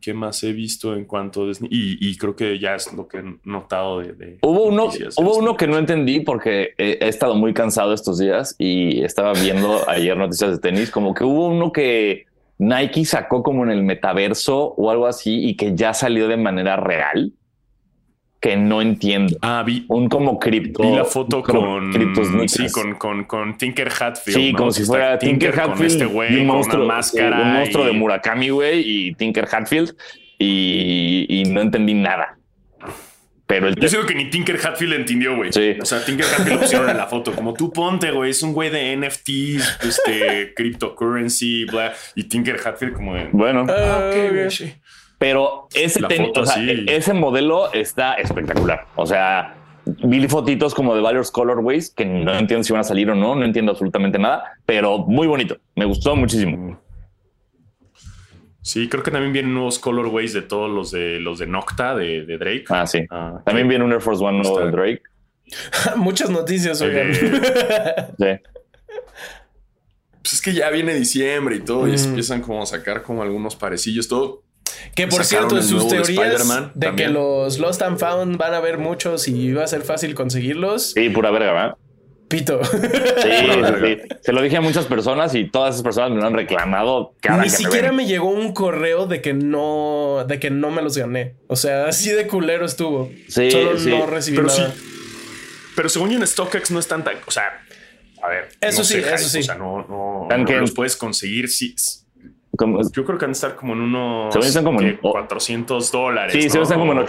¿Qué más he visto en cuanto y, y, creo que ya es lo que he notado de. hubo uno, hubo uno que no entendí porque he, estado muy cansado estos días y estaba viendo ayer noticias de tenis, como que hubo uno que Nike sacó como en el metaverso o algo así y que ya salió de manera real que no entiendo. Ah, vi un como cripto. Vi la foto con, sí, con, con, con, Tinker Hatfield. Sí, como si fuera Tinker, Hatfield. Este güey, un monstruo, máscara. Un monstruo de Murakami, güey, y Tinker Hatfield. Y, y, no entendí nada. Pero el Yo sigo que ni Tinker Hatfield entendió, güey. Sí. O sea, Tinker Hatfield lo pusieron en la foto. Como tú ponte, güey. Es un güey de NFTs, este, cryptocurrency, bla. Y Tinker Hatfield como de... Bueno. Ah, ok, güey. Sí. Pero ese, ese modelo está espectacular. O sea, vi fotitos como de varios colorways que no entiendo si van a salir o no, no entiendo absolutamente nada, pero muy bonito. Me gustó muchísimo. Sí, creo que también vienen nuevos colorways de todos los de los de Nocta de, Drake. Ah, sí. Ah, también viene un Air Force One nuevo de Drake. Muchas noticias, oigan. sí. Pues es que ya viene diciembre y todo, y mm. empiezan como a sacar como algunos parecillos, todo. Que por cierto, sus teorías de, que los Lost and Found van a haber muchos y va a ser fácil conseguirlos. Sí, pura verga, ¿verdad? Pito. Sí, Se lo dije a muchas personas y todas esas personas me lo han reclamado. Ni siquiera me, llegó un correo de que no, de que no me los gané. O sea, así de culero estuvo. Sí, Solo no recibí pero nada. Pero según yo en StockX no están tan, o sea, a ver. Eso sí, eso sí. O sea, no, no, los puedes conseguir. Sí, yo creo que van a estar como en unos como 400 dólares. Sí, se están como en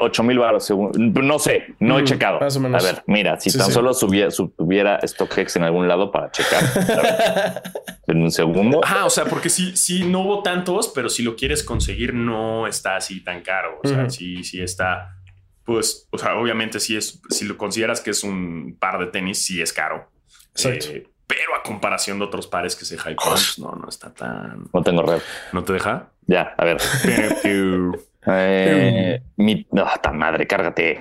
8 mil baros. No sé, no he mm, checado. A ver, mira, si tan solo subiera, subiera StockX en algún lado para checar en un segundo. Ah, o sea, porque sí, sí, no hubo tantos, pero si lo quieres conseguir, no está así tan caro. O sea, sí, sí está. Pues, o sea, obviamente, si es, si lo consideras que es un par de tenis, sí es caro. Exacto. Eh, pero a comparación de otros pares que se hypean, no, no está tan. No tengo red. ¿No te deja? Ya, a ver. eh, mi, no, tan madre, cárgate.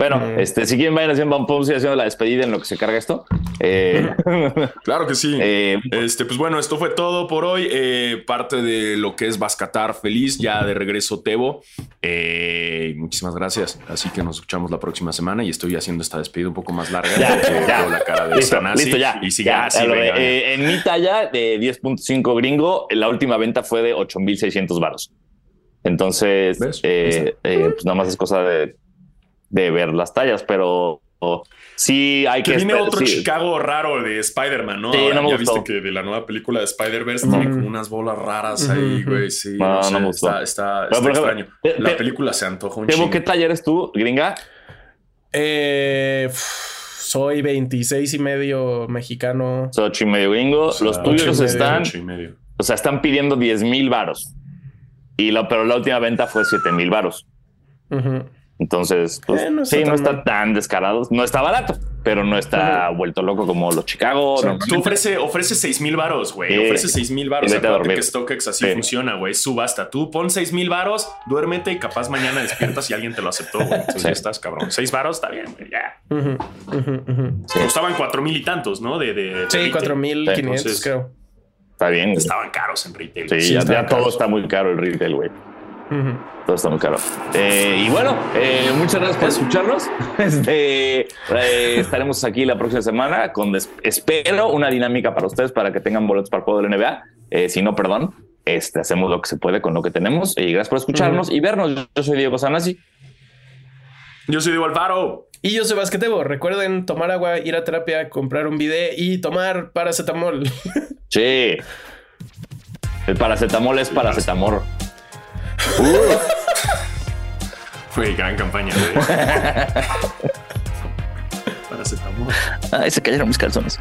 Bueno, mm. este, si quieren vayan haciendo, podemos ir haciendo la despedida en lo que se carga esto. Eh, claro que sí. Eh, este, pues bueno, esto fue todo por hoy. Eh, parte de lo que es Bascatar feliz, ya de regreso Tebo. muchísimas gracias. Así que nos escuchamos la próxima semana y estoy haciendo esta despedida un poco más larga. Ya, la cara de listo, listo, ya. Y sigue así. en mi talla de 10.5 gringo, la última venta fue de 8.600 varos. Entonces, pues nada más es cosa de de ver las tallas, pero sí hay que... Que viene otro Chicago raro de Spider-Man, ¿no? Sí, no me ya viste que de la nueva película de Spider-Verse tiene como unas bolas raras ahí, güey. Sí, no, no, me gustó. Está, está, extraño. la película se antoja un chingo. ¿Qué talla eres tú, gringa? Eh, soy 26 y medio mexicano. Soy 8 y medio gringo. Los tuyos están... O sea, están pidiendo 10 mil varos. Y lo, pero la última venta fue 7 mil varos. Entonces, pues, eh, no sí, no está tan descarado. No está barato, pero no está vuelto loco como los Chicago. tú ofrece, ofrece 6 mil varos, güey. ofrece 6 mil varos. Acuérdate que StockX así funciona, güey. Subasta. Tú pon 6 mil varos, duérmete y capaz mañana despiertas y alguien te lo aceptó, güey. Entonces ya estás, cabrón. 6 varos está bien, güey. Ya. Costaban 4 mil y tantos, ¿no? De, de, sí, 4 mil 500, creo. Está bien. Estaban caros en retail. Sí, ya, todo está muy caro el retail, güey. Todo está muy caro. Eh, y bueno, eh, muchas gracias por escucharnos. Este, eh, estaremos aquí la próxima semana con, espero, una dinámica para ustedes para que tengan boletos para el juego del NBA. si no, perdón, este, hacemos lo que se puede con lo que tenemos. Y gracias por escucharnos y vernos. Yo soy Diego Sanasi. Yo soy Diego Alfaro. Y yo soy Basquetebo. Recuerden tomar agua, ir a terapia, comprar un video y tomar paracetamol. Sí. El paracetamol es paracetamol. Fue gran campaña, güey. Paracetamol. Ay, se cayeron mis calzones.